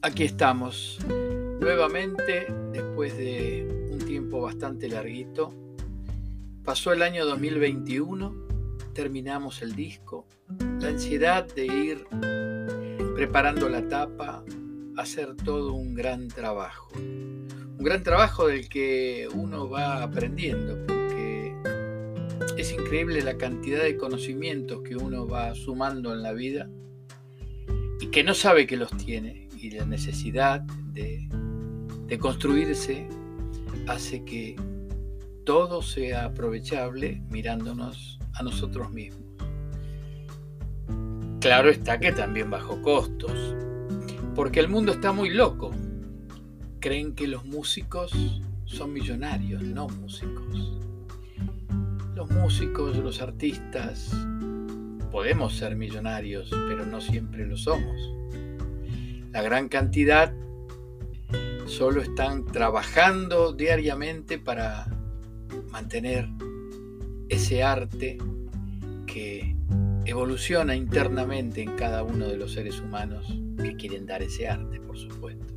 aquí estamos nuevamente después de un tiempo bastante larguito. Pasó el año 2021, terminamos el disco, la ansiedad de ir preparando la tapa, hacer todo un gran trabajo. Un gran trabajo del que uno va aprendiendo, porque es increíble la cantidad de conocimientos que uno va sumando en la vida que no sabe que los tiene y la necesidad de, construirse hace que todo sea aprovechable mirándonos a nosotros mismos. Claro está que también bajo costos, porque el mundo está muy loco. Creen que los músicos son millonarios, no músicos. Los músicos, los artistas, podemos ser millonarios, pero no siempre lo somos. La gran cantidad solo están trabajando diariamente para mantener ese arte que evoluciona internamente en cada uno de los seres humanos que quieren dar ese arte, por supuesto.